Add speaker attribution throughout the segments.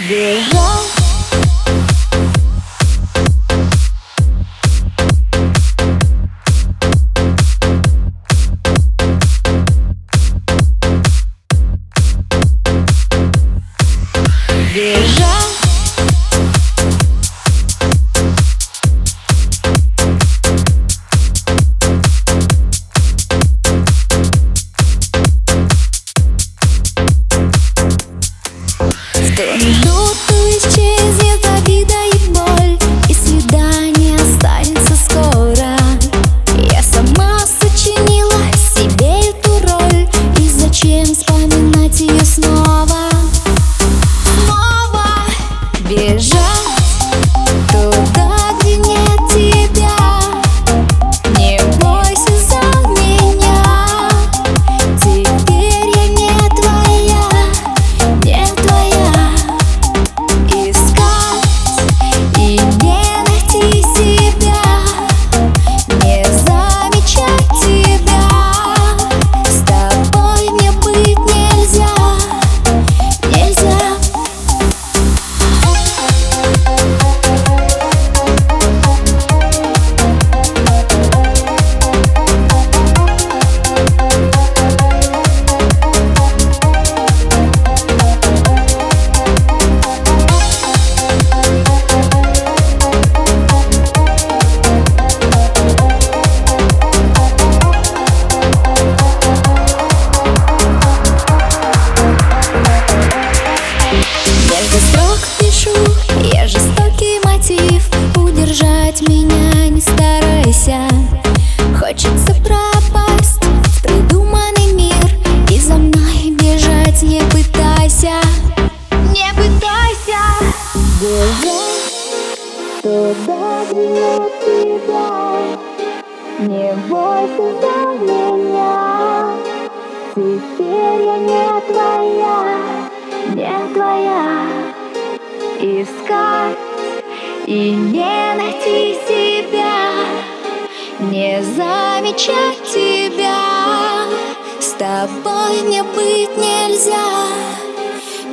Speaker 1: бежать Бежать В не старайся. Хочется пропасть в придуманный мир. И за мной бежать не пытайся. Не пытайся. Бежать туда, где тебя Не бойся за меня Теперь я не твоя. Не твоя. Искать и не найти себя Не замечать тебя. С тобой мне быть нельзя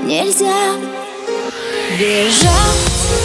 Speaker 1: Нельзя. Бежать